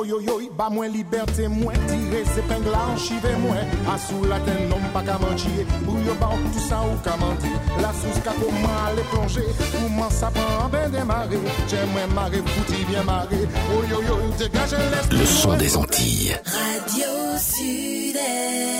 Oh yo yo, ba moins liberté, moins tirer ses pingles en chive moins. À sous la tête, non pas qu'à mentir. Bouillon ba tout ça ou qu'à mentir. La sous qu'à comment aller plonger. Comment ça prend ben démarrer. J'aime marrer, fouti bien marrer. Oh yo yo, dégage l'esprit. Le son des Antilles. Radio Sud-Est.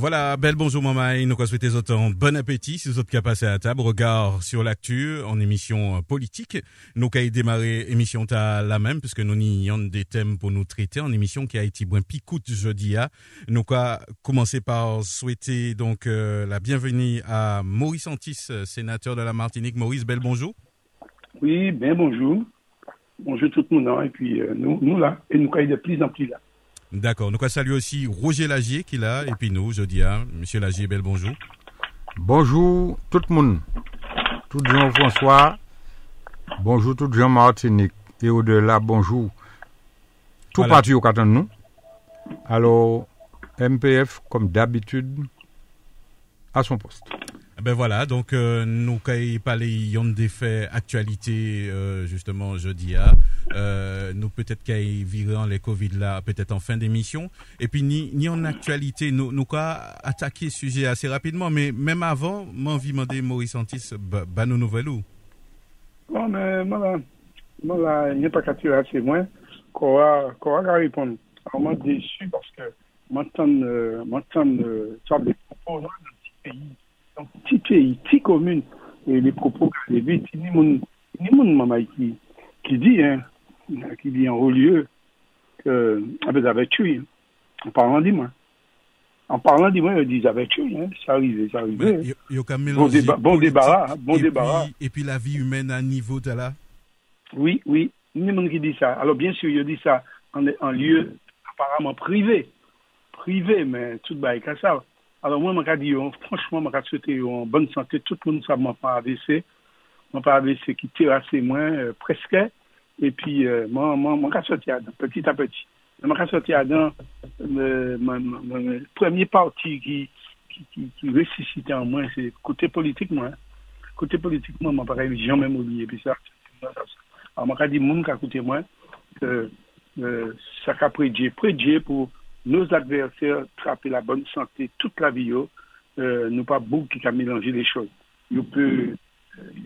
Voilà, belle bonjour maman, nous souhaitons autant bon appétit si vous êtes passer à la table. Regard sur l'actu en émission politique. Nous avons démarré émission à la même puisque nous avons des thèmes pour nous traiter en émission qui a été bien picoute jeudi. Hein. Nous avons commencé par souhaiter donc euh, la bienvenue à Maurice Antis, sénateur de la Martinique. Maurice, belle bonjour. Oui, bien bonjour. Bonjour tout le monde. Et puis euh, nous, nous là, et nous avons de plus en plus là. D'accord. Nous saluer aussi Roger Lagier qui est là, et puis nous, je dis à Monsieur Lagier, bel bonjour. Bonjour tout le monde. Tout Jean-François. Bonjour tout Jean-Martinique. Et au-delà, bonjour. Tout voilà. parti au nous. Alors, MPF, comme d'habitude, à son poste. Ben voilà, donc euh, nous avons parlé des faits actualité euh, justement jeudi à euh, nous peut-être qu'il virant les Covid là peut-être en fin d'émission. Et puis ni, ni en actualité nous nous attaqué le sujet assez rapidement. Mais même avant m'envie demander Maurice Antis bah, nos nouvelles où? Bon mais moi moi là il n'y pas qu'à tirer moins qu'on va qu'on va répondre. Alors moi déçu parce que m'entendre euh, euh, ça des propos dans petit pays dans petit pays petit commune et les propos qu'il y a ni mon ni mon qui qui dit hein qui dit en haut lieu que vous avez tué, en parlant de moi. En parlant de moi, ils disent avec tué, hein. ça arrive, ça arrive. Bon, déba bon débarras, bon et débarras. Puis, et puis la vie humaine à niveau de là Oui, oui, il y a qui dit ça. Alors bien sûr, il dit ça en, en lieu apparemment privé. Privé, mais tout le monde ça. Alors moi, je je souhaité en bonne santé, tout le monde ça m'a pas AVC. Mon pas AVC qui tire assez moins, euh, presque. Et puis, euh, sorti petit à petit. Je suis sorti dans le premier parti qui, qui, qui, qui ressuscitait en moi, c'est côté politique, moi. Côté politique, moi, je n'ai jamais oublié. Puis ça, alors, je dit, mon côté moi, que euh, ça a prédit, prédit pour nos adversaires trapper la bonne santé toute la vie, euh, nous pas beaucoup qui a mélangé les choses. Il peut,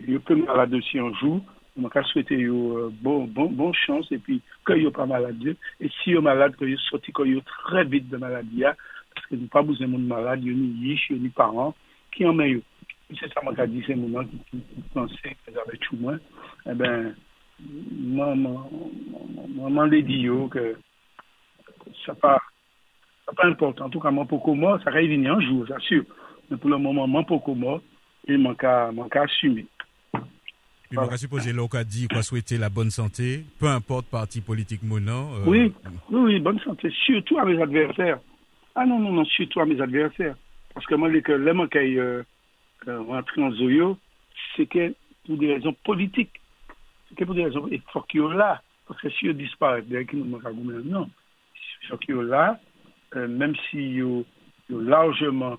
il peut aussi un jour, je vais souhaiter une bonne bon, bon chance. Et puis que vous pas malade et si vous malade que vous très vite de maladie parce que nous pas besoin de malade ni riche ni parents qui en meilleur c'est ça moi dit c'est mon qui, pensait que j'avais tout moins. Eh ben moi moi l'ai dit que ça ça pas important en tout cas pour moi ça va venir un jour sûr mais pour le moment pour moi il manque à assumer puis, voilà. je suppose que dit quoi souhaiter la bonne santé, peu importe parti politique ou non. Euh... Oui, oui, oui, bonne santé, surtout à mes adversaires. Ah non, non, non, surtout à mes adversaires. Parce que moi, les que les qui euh, rentré en Zoyo, c'est que pour des raisons politiques. C'est que pour des raisons, il faut qu'ils là. Parce que si ils disparaissent, bien qu'ils ne m'ont pas non. Il faut qu'ils là, euh, même s'ils sont largement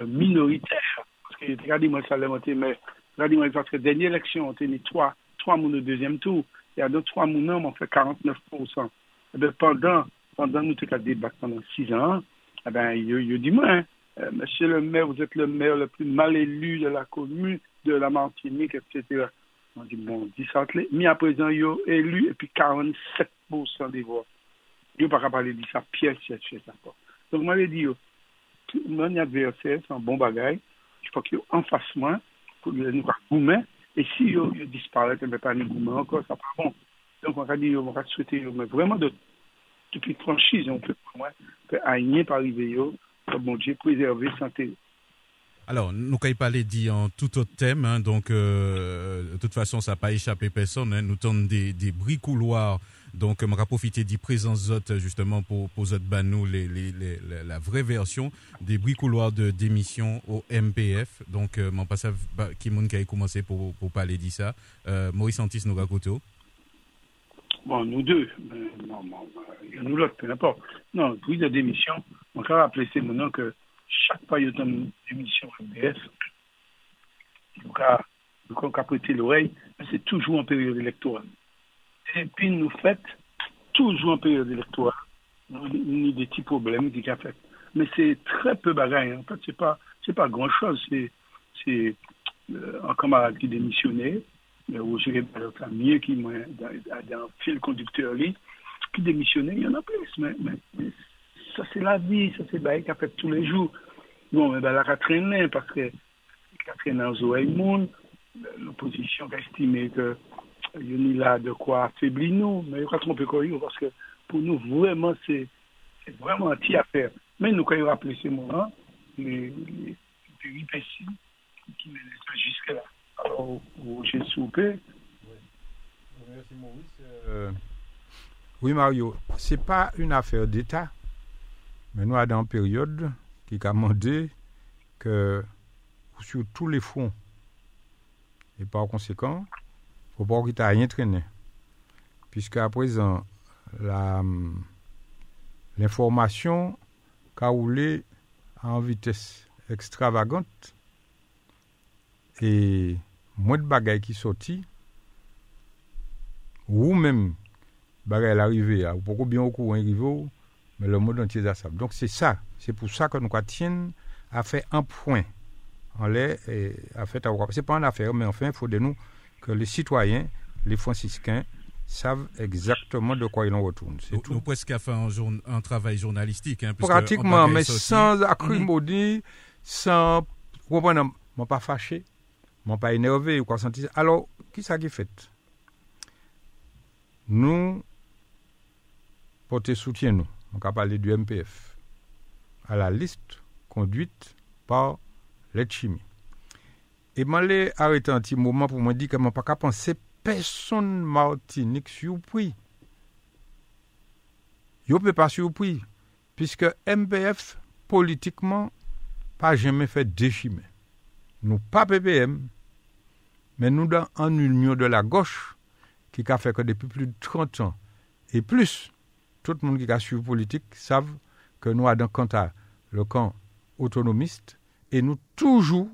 euh, minoritaires. Parce que, regardez, moi, ça l'a monté, mais Regardez-moi, parce que dernière élection, on tenu trois, trois mouns au deuxième tour. Il y a deux, trois mouns, on fait 49%. Et bien, pendant, pendant nous avons débattu pendant six ans, il, il dit, moi, hein, euh, monsieur le maire, vous êtes le maire le plus mal élu de la commune, de la Martinique, etc. On dit, bon, 10 mis à présent, a élu, et puis 47% des voix. Il n'a pas parler de ça, pièce, pièce, pièce, d'accord. Donc, je dit, mon adversaire, c'est un bon bagage. Il faut qu'il en fasse moins pour nous goumen, et si yo disparaît, mais pas nous goumen encore, ça pas bon. Donc, on va dire, on va souhaiter, mais vraiment de, depuis franchise, on peut, moi, peut aligner par arriver, yo, bon Dieu, préserver santé. Alors, nous n'avons pas dit en tout autre thème, hein, donc euh, de toute façon, ça n'a pas échappé personne. Hein, nous tendons des, des bris couloirs, donc on va profiter de présence autres justement pour pour autres nous les, la vraie version des bris couloirs de démission au MPF. Donc, euh, mon passage qui qui a commencé pour pour parler de ça. Euh, Maurice Antis Nogakoto. Bon, nous deux, non, non, nous l'autre, peu importe. Non, bris de démission, on va rappeler maintenant que chaque fois qu'il y a une émission MBF, donc à prêter l'oreille, c'est toujours en période électorale. Et puis nous faites toujours en période électorale, ni des petits problèmes qui a fait. Mais c'est très peu bagaille. En fait, c'est pas, c'est pas grand chose. C'est, c'est euh, un camarade qui démissionnait, ou je vais mieux qui dans, dans un fil conducteur qui démissionnait, il y en a plus. Mais, mais ça c'est la vie, ça c'est bail qu'a fait tous les jours. Bon, mais ben, la traîné parce que la traîné en monde, l'opposition a estimé que il a là de quoi affaiblir nous, mais il a pas trompé quoi parce que pour nous, vraiment, c'est vraiment un petit affaire. Mais nous, quand il rappelé ces moments, les, les péripéties qui mènent jusque-là. Alors, j'ai soupé. Merci Maurice. Euh, oui, Mario, c'est pas une affaire d'État. Men nou adan peryode ki ka mande ke sou tou le fon e par konsekant pou pou ki ta yen trene piske aprezen la l'informasyon ka oule an vites ekstravagante e mwen bagay ki soti ou men bagay l'arive ou pou kou bien ou kou en rive ou mais le monde entier a ça. Donc c'est ça, c'est pour ça que nous tiennent à faire un point en l'air et à fait c'est pas une affaire, mais enfin, il faut de nous que les citoyens, les franciscains, savent exactement de quoi ils en retournent. C'est tout. Nous presque fait un, un travail journalistique. Hein, Pratiquement, mais sans acrimonie, mm sans... Vous comprenez, je pas fâché, je pas énervé ou quoi Alors, qui ça qui fait? Nous, porter soutien, nous on va parler du MPF, à la liste conduite par l'aide chimie. Et je l'ai arrêté un petit moment pour me dire que je ne pas penser personne Martinique surpris. Je ne peux pas surpris, puisque MPF, politiquement, pas jamais fait déchimer. Nous pas PPM, mais nous dans une union de la gauche, qui a fait que depuis plus de 30 ans et plus, tout le monde qui a suivi politique savent que nous avons à le camp autonomiste et nous toujours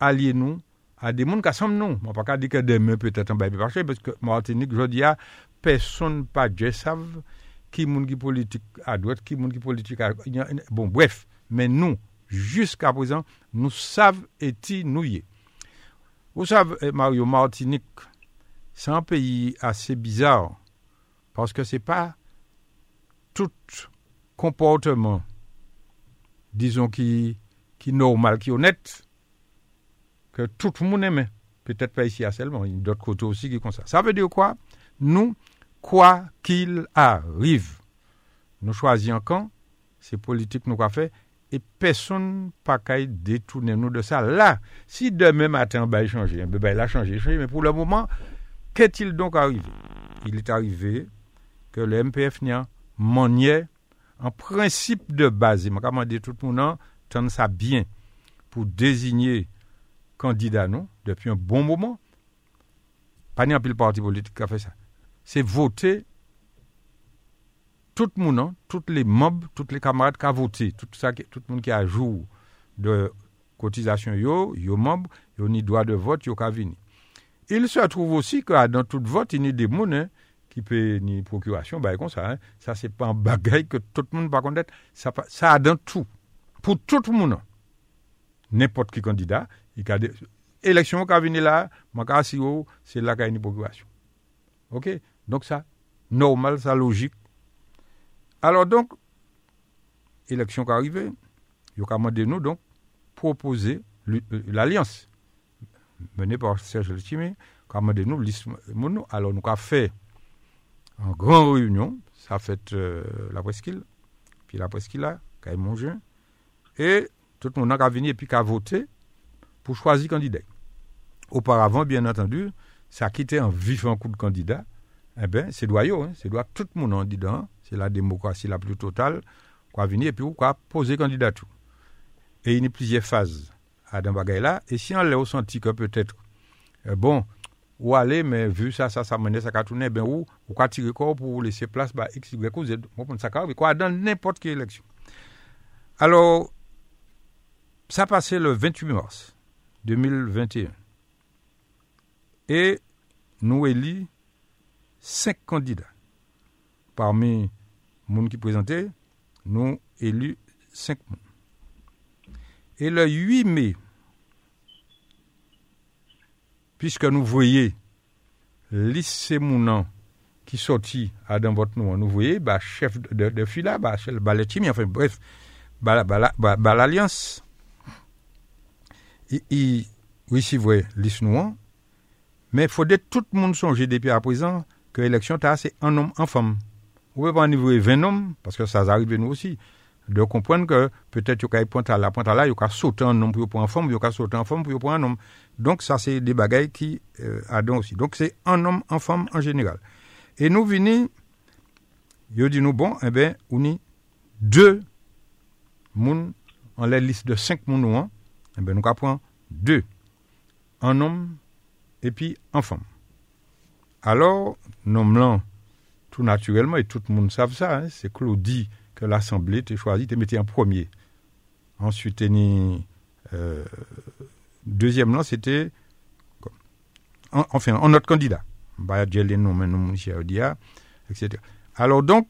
alliés nous à des gens qui sont nous. Je ne pas dire que demain peut-être un bail marché parce que Martinique, je dis à personne pas de savent qui est qui politique à droite, qui est qui politique à bon bref, mais nous jusqu'à présent nous savons et nous Vous savez eh, Mario Martinique, c'est un pays assez bizarre parce que c'est pas tout comportement, disons, qui, qui normal, qui honnête, que tout le monde aime. Peut-être pas ici à seulement, il y a d'autres côtés aussi qui font ça. Ça veut dire quoi? Nous, quoi qu'il arrive, nous choisissons quand, c'est politique nous qu'a fait, et personne pas qu'à détourner nous de ça. Là, si demain matin, ben, il changé, ben, il a changé, mais pour le moment, qu'est-il donc arrivé? Il est arrivé que le MPF n'y a manière, en principe de base, je vais tout le monde tente ça bien pour désigner candidat non depuis un bon moment. Pas ni un pile parti politique qui a fait ça. C'est voter tout le monde, hein, tous les membres, tous les camarades qui ont voté, tout, ça, tout le monde qui a jour de cotisation, yo, yo membres, yo ni droit de vote, yo ka Il se trouve aussi que dans tout vote, il y a des gens qui peut ni procuration, bah, hein. ça c'est pas un bagage que tout le monde va connaître, ça, ça a dans tout, pour tout le monde. N'importe qui candidat, il a des élections là, c'est là qu'il y a une procuration. OK? Donc ça, normal, ça logique. Alors donc, élection qui arrive, il a demandé nous donc proposer euh, l'alliance menée par Serge Letchimé, qui a nous alors nous avons fait en grande réunion, ça fait euh, la presqu'île, puis la presqu'île là, Caille Mongin, et tout le monde a venu et puis a voté pour choisir candidat. Auparavant, bien entendu, ça quittait un vivant coup de candidat. Eh bien, c'est doyau, hein, c'est doit tout le monde en dedans, c'est la démocratie la plus totale, quoi venir et puis quoi poser candidature. Et il y a plusieurs phases à là et si on l'a senti que peut-être euh, bon ou aller mais vu ça ça ça menait ça a tourné ben où ou quoi tirer corps pour laisser place bah x y ou z bon ça quoi dans n'importe quelle élection. Alors ça passé le 28 mars 2021 et nous élus cinq candidats. Parmi les gens qui présentaient, nous élus cinq Et le 8 mai, Piske nou voye lis se mounan ki soti adan vot nou, nou voye ba chef de, de fila, ba, ba letimi, enfin bref, ba, ba, ba l'alyans. I wisi voye lis nou an, men fode tout moun sonje depi apresan ke eleksyon ta se an om an fom. Ou pe pa an voye ven om, paske sa zarive nou osi, de comprendre que peut-être qu'il y a point à la pointe à là, il y a sauter un homme pour une femme, il y a sauter un femme pour un homme. Donc ça, c'est des bagailles qui euh, aussi. Donc c'est un homme, un femme en général. Et nous venons, il dit nous, bon, eh bien, on est deux moun, en la liste de cinq moun, eh bien, nous prendre deux. Un homme et puis un femme. Alors, nom tout naturellement, et tout le monde savent ça, hein, c'est Claudie l'Assemblée t'a choisi, t'a mis en premier. Ensuite, ni, euh, deuxième nom, c'était, enfin, un autre candidat. etc. Alors donc,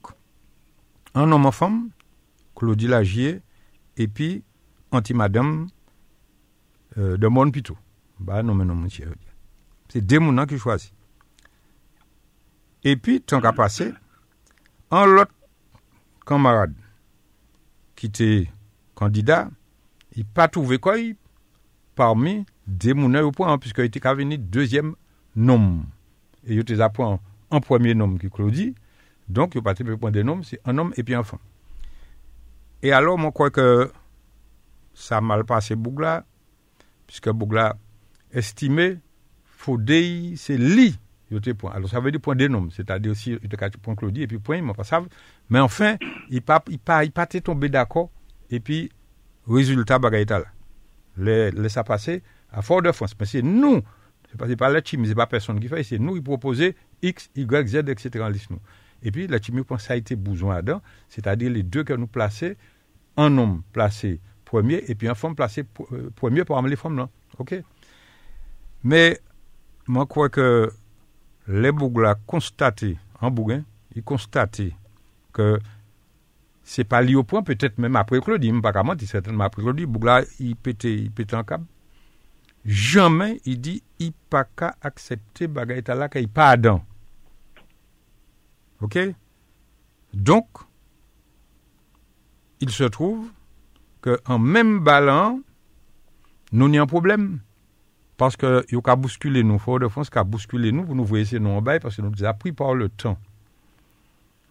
un homme en femme, Claudie Lagier, et puis, anti-madame euh, de. Bah, non, monsieur. C'est deux mounans qui choisissent. Et puis, tant qu'à passer, un autre camarade qui était candidat, il n'a pas trouvé quoi parmi des mounans au point, puisqu'il était venir deuxième nom. Et il était point un premier nom qui Claudie. Donc, il n'a pas trouvé point de nom, c'est un homme et puis un femme. Et alors, je crois que ça a mal passé Bougla, puisque Bougla estimait Fodei, c'est li, Alors, ça veut dire point nom, c'est-à-dire aussi, il point Claudie, et puis point, mais pas ça. Mais enfin, il pas, il pas, il tombé d'accord, et puis, résultat, bagaïta là. Laisse ça à Fort-de-France. Mais c'est nous, c'est pas, pas la team, c'est pas personne qui fait, c'est nous qui proposons X, Y, Z, etc. Et puis, la team, ça a été besoin là-dedans, c'est-à-dire les deux que nous plaçons, un homme placé premier, et puis un femme placé euh, premier pour amener les femmes là. Mais, moi, je crois que les Bougla constaté, en Bougain, ils constaté que c'est pas lié au point, peut-être même après Claudie, pas comment certainement après Claudie, Bougla, il pétait, il pétait en câble. Jamais, il dit, il pas qu'à accepter bagaïta là qu'il pas Adam. OK? Donc, il se trouve qu'en même ballon, nous n'y un problème. Paske yo ka bouskule nou, Fort de France ka bouskule nou pou nou vwe se nou an bay, paske nou desapri par le tan.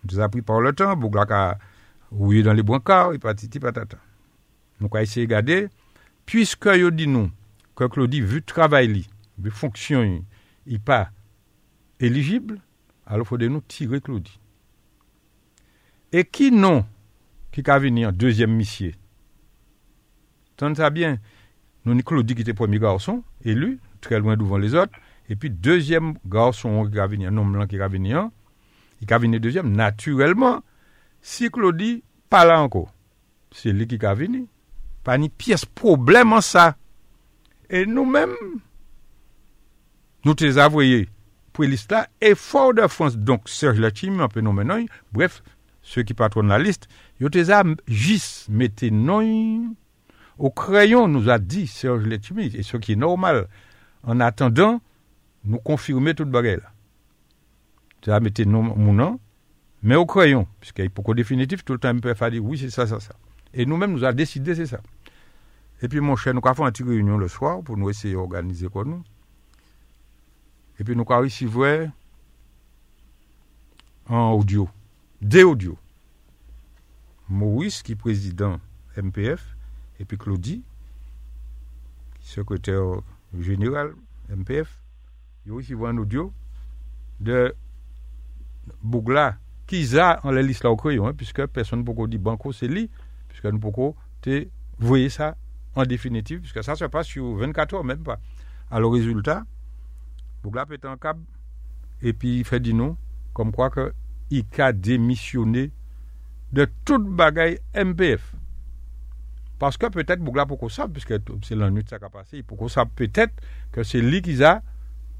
Nou desapri par le tan, pou la ka ouye dan le brankar, ipatiti patata. Nou ka ese gade, pwiske yo di nou, ke Klodi vu travay li, vu fonksyon yi, yi pa eligible, alo fode nou tire Klodi. E ki nou ki ka veni an deuxième misye? Tante sa bien, Noni Claudie ki te pomi garson, elu, tre lwen douvan les ot, epi dezyem garson ki gavini an, nom lan ki gavini an, ki gavini dezyem, naturelman, si Claudie pala anko, se li ki gavini, pa ni piyes problem an sa. E nou men, nou te zavoye, pou liste la, e for de France, donk Serge Lachim, anpe nou menoy, bref, se ki patron la liste, yo te zav jis mette noy, au crayon, nous a dit Serge Letimi, et ce qui est normal. En attendant, nous confirmer toute baguette. Ça mis mon nom, mais au crayon, puisqu'il pour définitif, tout le temps, MPF a dit oui, c'est ça, ça, ça. Et nous-mêmes, nous avons décidé, c'est ça. Et puis, mon cher, nous avons fait une petite réunion le soir pour nous essayer d'organiser quoi nous. Et puis, nous avons réussi en audio, des audios. Maurice, qui est président MPF, et puis Claudie, secrétaire général MPF, ils ont aussi un audio de Bougla, qui a en la liste là au crayon, hein, puisque personne ne peut dire Banco, c'est lui, puisque nous pouvons voyez ça en définitive, puisque ça se passe sur 24 heures, même pas. Alors, résultat, Bougla pète un câble, et puis il fait dire non, comme quoi que il a démissionné de toute bagaille MPF. Parce que peut-être Bougla pour qu'on sache, puisque c'est la nuit ça qui a passé, pour qu'on sache peut-être que c'est lui qui a,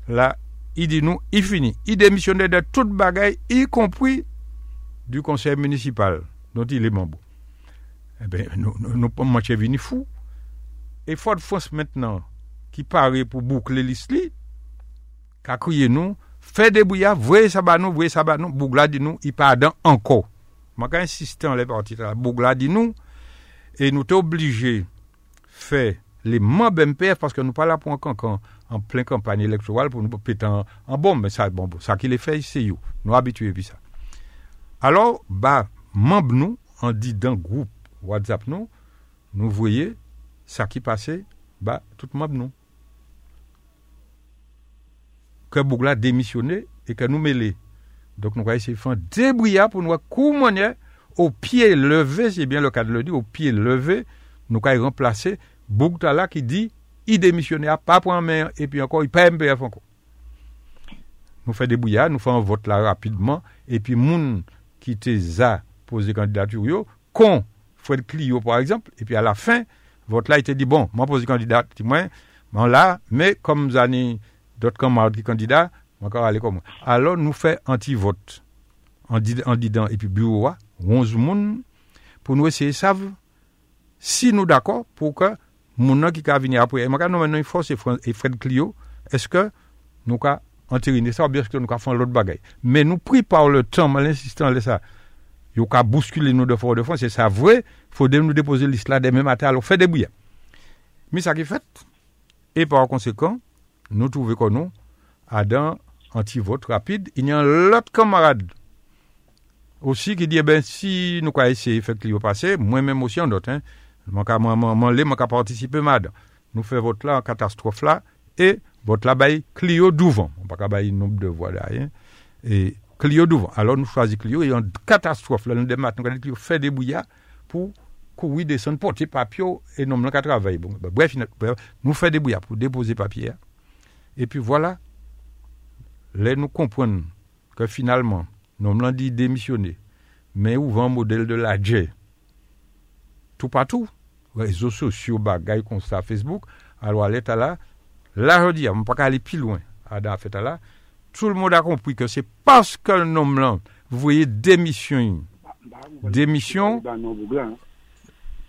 là, il dit nous, il finit. Il démissionnait de toute bagaille, y compris du conseil municipal dont il est membre. Eh bien, nous, nous, nous pouvons marcher venus fous. Et Fort France maintenant, qui paraît pour boucler l'Isli, qui a crié nous, fait des bouillards, voyez ça va nous, voyez ça va nous, Bougla dit nous, il pardonne encore. Je insiste en les parties. Bougla dit nous, et nous sommes obligés de faire les membres MPF parce que nous pas là pour un cancan en pleine campagne électorale pour nous péter en, en bombe. Mais ça, bon, ça qui les fait, c'est nous. Nous habitués puis ça. Alors, bah, membres nous, on dit dans groupe WhatsApp nous, nous voyez ça qui passait, bah, tout membres nous. Que Bougla démissionné et que nous mêlé. Donc, nous allons essayer de faire un débrouillard pour nous comment au pied levé, c'est bien le cas de le dire, au pied levé, nous allons remplacer Bougla là qui dit il démissionne à pas pour main et puis encore il pas MPF encore. Nous faisons des bouillards, nous faisons un vote là rapidement et puis moun qui te a posé candidature yo, con Fred Clio par exemple et puis à la fin vote là il te dit bon, moi posé candidat moi là mais comme zani d'autres camarades qui candidats encore aller comme alors nous fait anti-vote en, en disant et puis bureau 11 moun pou nou eseye sav si nou d'akor pou ke moun nan ki ka vini apre. E maka nou men nou fos e Fred Clio, eske nou ka anterine sa ou bieske nou ka fon lot bagay. Men nou pri par le tan, man l'insistan le sa, yo ka bouskule nou de for de fon, se sa vwe, fode nou depose l'isla de men matal ou fe debouye. Mi sa ki fet, e par konsekant, nou touve konon adan anti-vote rapide, inyan lot kamarade aussi qui dit, eh ben, si nous avons essayé de faire Clio passer, moi-même aussi en d'autres, hein, je vais participer mad. Nous faisons votre là catastrophe là et votre là bail Clio Douvant. On pas bail nombre de voix derrière. Et Clio Douvant. Alors nous choisissons Clio et en catastrophe là nous démarrons nous Clio fait des bouillards pour courir descendre porter papier et nous n'avons travailler. Bon, ben, bref, nous faisons des bouillards pour déposer papier. Et puis voilà, là nous comprenons que finalement, Non mlan di demisyone. Men ou van model de la dje. Tout patou. Rezo sosyo bagay konsta Facebook. Alwa leta la. La jodi ya. Mwen pa ka ale pi loin. Ada feta la. Tout l moun a kompri ke se paske l nom lan. Vou voye demisyon. Demisyon.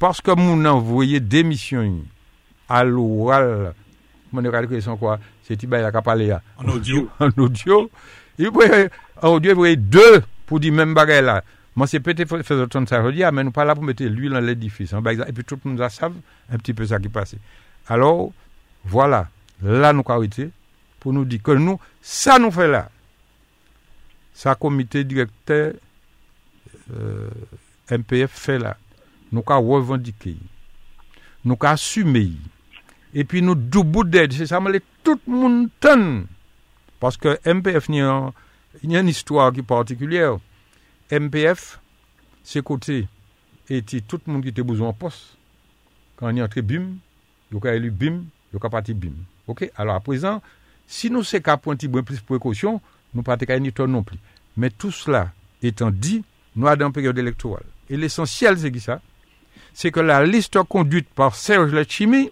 Paske moun nan voye demisyon. Alwa. Mwen e kade kwe san kwa. Se ti bay la ka pale ya. An audio. An audio. An audio pou e de pou di men bagay la. Man se pete fè zoton sa jodi ya, men nou pa la pou mette l'huil an l'edifis. An bagay la. E pi tout moun la sav, an pti pe sa ki pase. Alors, voilà. La nou ka wite pou nou di ke nou, sa nou fè la. Sa komite direkte euh, MPF fè la. Nou ka revendike. Nou ka asume yi. epi nou doubouded, se sa male tout moun ton. Paske MPF ni an, ni an histwa ki partikulyer. MPF, se kote, eti tout moun ki te bouzon pos. Kan ni antre bim, yo ka elu bim, yo ka pati bim. Ok, alo apresan, si nou se ka pointi bwen plis prekosyon, nou pati ka eni ton non pli. Men tout cela etan di, nou adan peryode elektoral. E l'esensyel se ki sa, se ke la liste konduite par Serge Lachimie,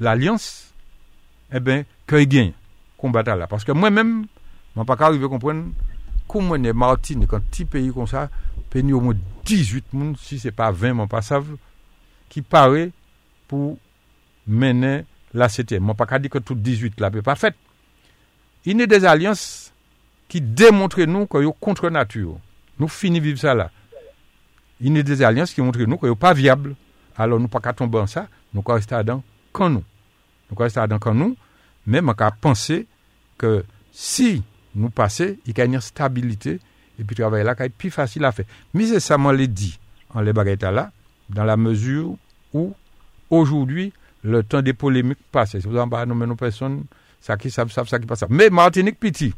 l'alliance, eh ben, que gagne combattre là. Parce que moi-même, je pas arrivé à comprendre comment est Martinique, un petit pays comme ça, pays au moins 18 personnes, si ce n'est pas 20, mon savent, qui paraît pour mener la CT. Je pas dire que tout 18 là n'est pas fait. Il y a des alliances qui démontrent nous que sont contre nature. Nous finissons vivre ça là. Il y a des alliances qui montrent nous que sont pas viable. Alors nous pas qu'à tomber en ça, nous qu'à rester dedans. Quand nous. Nous allons rester dans quand nous, mais on peut penser que si nous passer, il y a une stabilité, et puis travailler là, c'est plus facile à faire. Mais c'est ça, moi, l'ai dit, en les baguettes là, dans la mesure où aujourd'hui, le temps des polémiques passe. Si vous n'avez pas nommé nos personnes, ça qui savent, savent, ça qui passe. Mais Martinique, petit.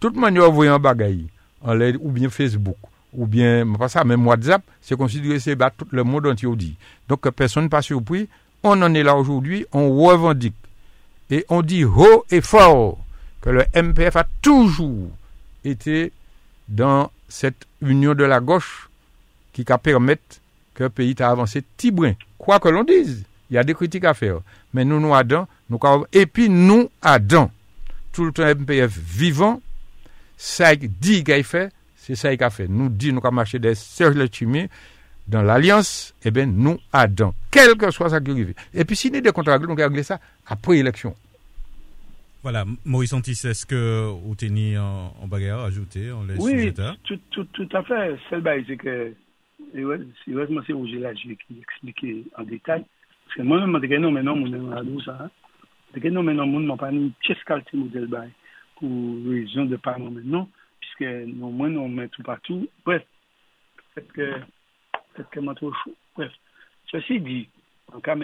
Toute manière, vous voyez un bagaille, en l'aide, ou bien Facebook, ou bien, pas ça, même WhatsApp, c'est considéré, c'est bah, tout le monde entier dit. Donc, personne pas surpris. On en est là aujourd'hui, on revendique. Et on dit haut et fort que le MPF a toujours été dans cette union de la gauche qui va permettre que le pays a avancé petit brin. Quoi que l'on dise, il y a des critiques à faire. Mais nous, nous adons, nous, et puis nous adons tout le temps MPF vivant, ça dit qu'il fait, c'est ça qu'il a fait. Nous dit, nous avons marché des Serge Lechimie, dans l'alliance, eh bien, nous adons, quel que soit ça qui arrive. Et puis, si nous avons des contrats, nous régler ça après l'élection. Voilà, Maurice Antis, est-ce que vous tenez en, en bagarre ajouté en les Oui, tout, tout, tout, à fait. C'est c'est que, heureusement, c'est Roger là, qui expliqué en détail. Parce que moi-même, je suis non, mais non, je suis ça. Je suis non, mais non, je suis pas une pièce qualité modèle bail pour raison de pas maintenant, puisque nous, moi, nous, met tout partout. Bref, peut-être que, peut-être trop chaud. Bref, ceci dit, en cas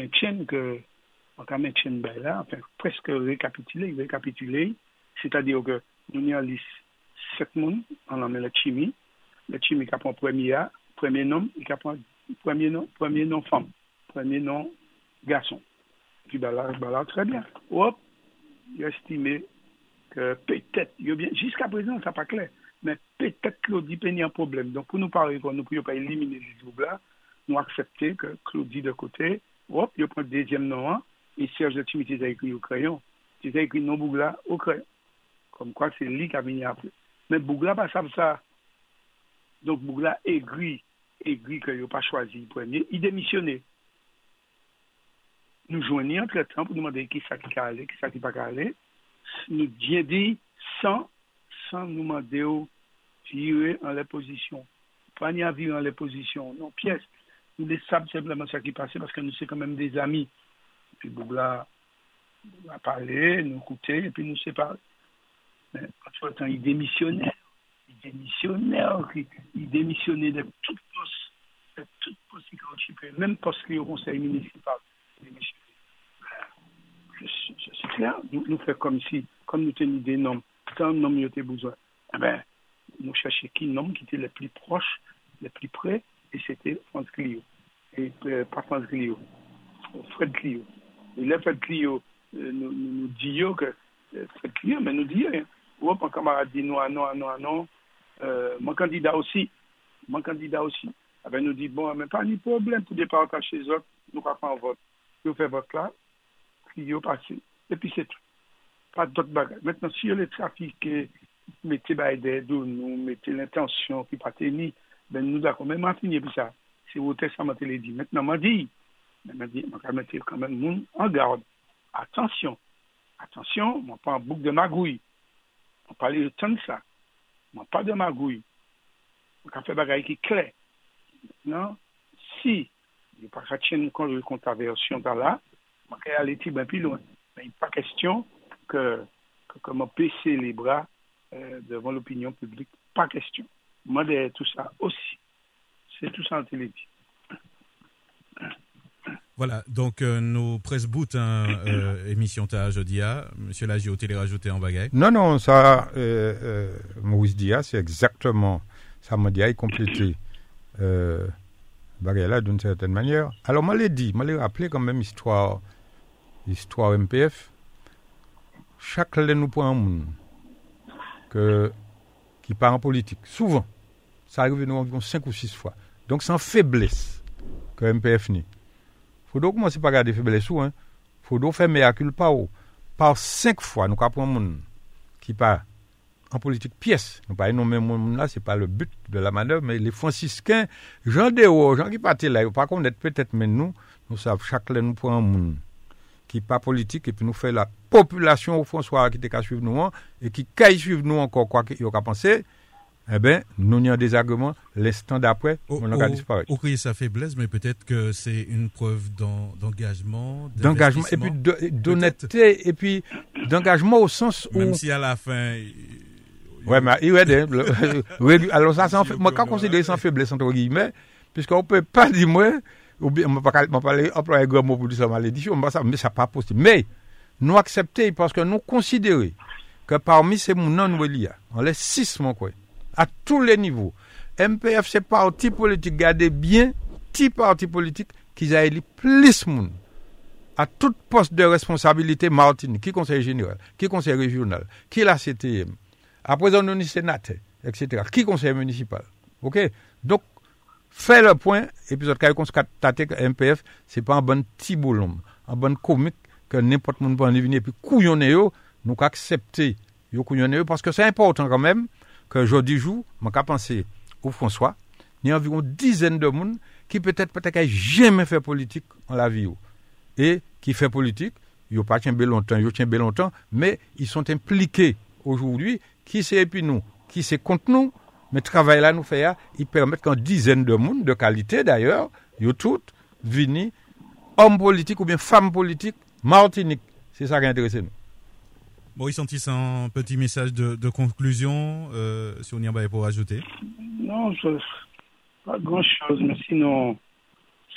que, là, enfin, presque récapituler, récapituler, c'est-à-dire que nous avons liste sept monde, on a mis la chimie, la chimie qui prend premier premier nom, qui prend premier nom, premier nom femme, premier nom garçon. Puis ben là, ben là très bien. Hop, il a estimé que peut-être, jusqu'à présent, ça pas clair, mais peut-être Claudie a un problème. Donc, pour nous parler, nous ne pouvons pas éliminer les doubles là, nous accepter que Claudie de côté, hop, il prend le deuxième nom, hein, et Serge de Timothy a écrit au crayon. Il a écrit non Bougla au crayon. Comme quoi c'est lui qui a venu après. Mais Bougla pas ça ça. Donc Bougla aigri, aigri qu'il n'a pas choisi premier. Il démissionnait. Nous joignons entre temps pour demander qui ça qui a allé, qui ça qui pas aller. Nous disons dit sans, nous demander de virer en les positions. Pas ni à virer en les positions. Non, pièce. Nous les savons simplement ce qui passait parce que nous sommes quand même des amis. Puis Bougla a parlé, nous écouter, et puis nous séparer. Mais en tout temps, il démissionnait. Il démissionnait, il démissionnait de toute poste, de toute poste même poste qu'il au conseil municipal. C'est clair, nous, nous faisons comme si, comme nous tenions des noms, tant besoin. Eh nous cherchions qui qui était le plus proche, le plus près, et c'était France Clio. Et euh, pas France Clio, Fred Clio. Il a fait Clio, euh, nous, nous, disons que euh, Fred Clio, mais nous dit rien. Ou mon camarade dit non, non, non, non. Mon candidat aussi, mon candidat aussi. Ah ben, nous dit, bon, mais pas de problème pour départager chez eux, nous pas un vote. Nous fait vote là, Clio passé. Et puis c'est tout. pat dot bagay. Mètnen, si yo le trafike, mette bay de doun nou, mette l'intensyon ki patè ni, ben nou da kon men mantinye pi sa. Se wote sa mante le di. Mètnen, man di, man di, man ka mette kan men moun an garde. Atensyon, atensyon, man pa an bouk de magouy. Man pa le ton sa. Man pa de magouy. Man ka fe bagay ki kre. Mètnen, si yo pa ka chen kon kontraversyon ta la, man ka ale ti ben pi loun. Men, pa kestyon, que, que comment baisser les bras euh, devant l'opinion publique. Pas question. Moi, tout ça aussi. C'est tout ça en télévision. Voilà, donc euh, nos presse boot hein, euh, émission ta Jodia. Monsieur Lagio, télé rajouté en bagaille? Non, non, ça, euh, euh, Maurice Dia, c'est exactement ça m'a dit, complété euh, bagaille là d'une certaine manière. Alors, moi, l'ai dit, moi, l'ai rappelé quand même histoire, histoire MPF. chak lè nou pou an moun ke, ki pa an politik. Souvan, sa arrive nou anviron 5 ou 6 fwa. Donk san febles ke MPF ni. Fodo kouman se pa gade febles ou, fodo fe me akul pa ou. Par 5 fwa nou ka pou an moun ki pa an politik piyes. Nou pa yon men moun la, se pa le but de la manev, men le francisken, jan de ou, jan ki pati la, yo pa kon net petet men nou, nou sav chak lè nou pou an moun ki pa politik, epi nou fe la population au fond soit qui te suivre nous hein, et qui caille suivre nous encore quoi qu'il y a penser eh bien, nous avons des arguments. L'instant d'après, on a disparu. Crier sa faiblesse, mais peut-être que c'est une preuve d'engagement. D'engagement, et puis d'honnêteté, et puis d'engagement au sens où. Même si à la fin. Ouais, mais il alors ça, moi, quand on considère sans faiblesse, entre guillemets, puisqu'on ne peut pas dire, moi, ou bien, mwen pa kal- mwen pale employe grand mot pour dire ça malédiction, mais ça pas possible. Mais, nous accepter parce que nous considérer que parmi ces mounans nous on les six mon à tous les niveaux. MPF c'est parti politique, gardez bien, petit parti politique qui a élu plus moun à tout poste de responsabilité Martinique, qui conseil général, qui conseil régional, qui la CTM, à présent nous sénateur, etc., qui conseil municipal. OK? Donc, fait le point, constate que MPF, c'est pas un bon petit boulot, un bon comique que n'importe monde peut en venir, puis couillonner yo, nous accepter yo yo, parce que c'est important quand même que jeudi jour, qu'à penser au François, il y a environ dizaine de monde qui peut-être peut-être jamais fait politique en la vie yo. et qui fait politique, ils pas tient longtemps, ils tient longtemps, mais ils sont impliqués aujourd'hui, qui c'est puis nous, qui c'est contre nous, mais travail là nous fait, là, ils permettent qu'en dizaines de monde, de qualité d'ailleurs, ils toutes venus, hommes politiques ou bien femmes politiques, Martinique. C'est ça qui intéresse nous. Maurice Antis, un petit message de, de conclusion, euh, si on y a pour ajouter. Non, je, pas grand-chose, mais sinon,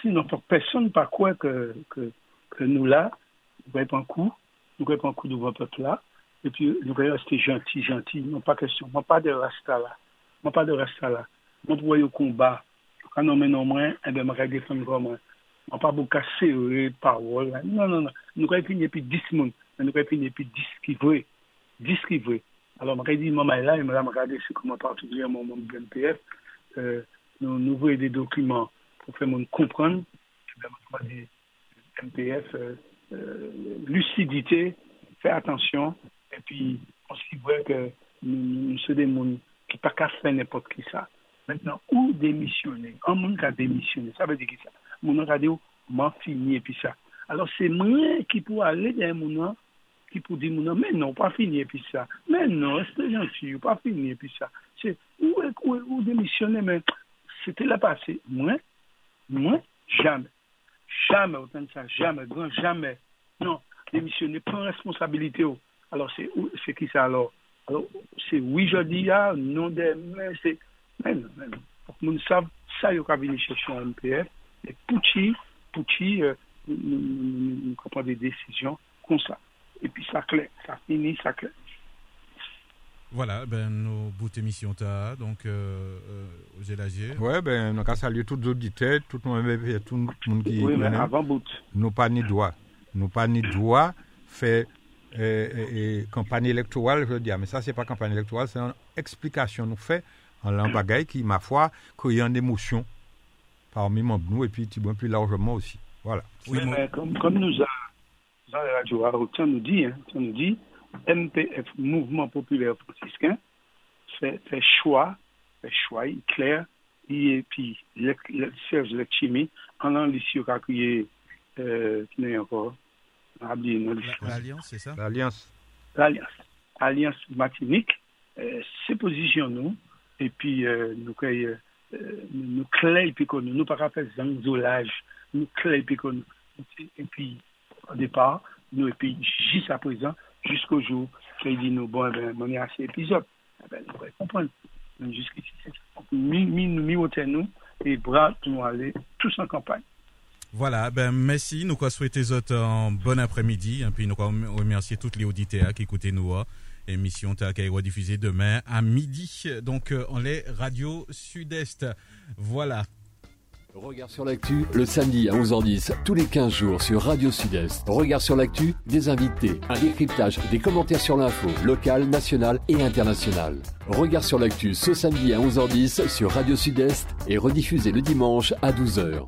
sinon personne pas quoi que, que, que nous là, nous ne pas un coup, nous ne pas un coup devant le peuple là, et puis nous allons rester gentils, gentils, non pas question, non pas de rasta là, non pas de rasta là, non pour au combat, quand on met non moins, eh bien, je vais défendre Non, non, non. Nous allons finir puis 10 personnes, nous allons finir puis 10 qui veulent, 10 qui veulent. Alors, je dit, maman est là, et je regarder c'est comment particulièrement mon BNPF, euh, nous, nous voyons des documents pour faire monde comprendre, eh bien, moi, je dis, MPF, euh, euh, lucidité, faire attention, et puis on se voit que nous, nous sommes des gens qui pas qu'à faire n'importe qui ça. Maintenant, où démissionner? Un monde qui a démissionné, ça veut mounan kade ou, man finye pi sa. Alors se mwen ki pou ale den mounan, ki pou di mounan, men non, pa finye pi sa. Men non, este jansi, ou pa finye pi sa. Se ou ek ou demisyone men, se te la pase, mwen, mwen, jame. Jame, ou ten sa, jame, gran jame. Non, demisyone, pren responsabilite ou. Alors se ki sa alors? Alors se oui jodi ya, ah, non den, men se, men, men, pou moun sav, sa yo kabini chèche an MPF, Et Pouchi, euh, nous, nous, nous, nous comprenons des décisions comme ça. Et puis, ça clair, ça finit, ça clair. Voilà, ben, nos bouts d'émission, t'as, donc, euh, euh, j'ai l'âge. Ouais, ben, nous avons salué tous les auditeurs, tout le monde, tout le monde qui Oui, mais avant bout. nous pas ni droit. Nous pas ni droit faire euh, euh, euh, campagne électorale, je veux dire. Mais ça, c'est pas campagne électorale, c'est une explication nous fait en langue bagaille qui, ma foi, crée une émotion parmi membres nous et puis, tu vois, plus largement aussi. Voilà. Oui, Mais, comme, comme nous a, dans la radio, tiens, nous dit, hein, nous dit, MPF, Mouvement Populaire Franciscain, fait, fait choix, fait choix, il est clair, il est, puis, le, le, Serge Lecchimi, en an, l'ici, au cas qui est, euh, encore, a. L'Alliance, c'est ça? L'Alliance. Alliance, Alliance Martinique, euh, c'est position nous, et puis euh, nous créons, pas qu'à faire zangzolage, nous clés puis qu'on et puis au départ, nous et puis jusqu'à présent, jusqu'au jour, qu'il dit nous, bon, on est à ces épisodes, nous pouvons comprendre. Donc, Jusqu'ici, c'est ça. Donc, mi, nous, mi, nous, et bras, nous aller tous en campagne. Voilà, ben merci. Nous souhaiter autres un bon après-midi. Et puis nous quoi remercier tous les auditeurs qui écoutent nous. hein. Émission ta qui est diffusée demain à midi. Donc euh, on est Radio Sud-Est. Voilà. Regard sur l'actu, le samedi à 11h10, tous les 15 jours sur Radio Sud-Est. Regard sur l'actu, des invités, un décryptage, des commentaires sur l'info, locale, nationale et internationale. Regard sur l'actu ce samedi à 11h10 sur Radio Sud-Est et rediffusé le dimanche à 12h.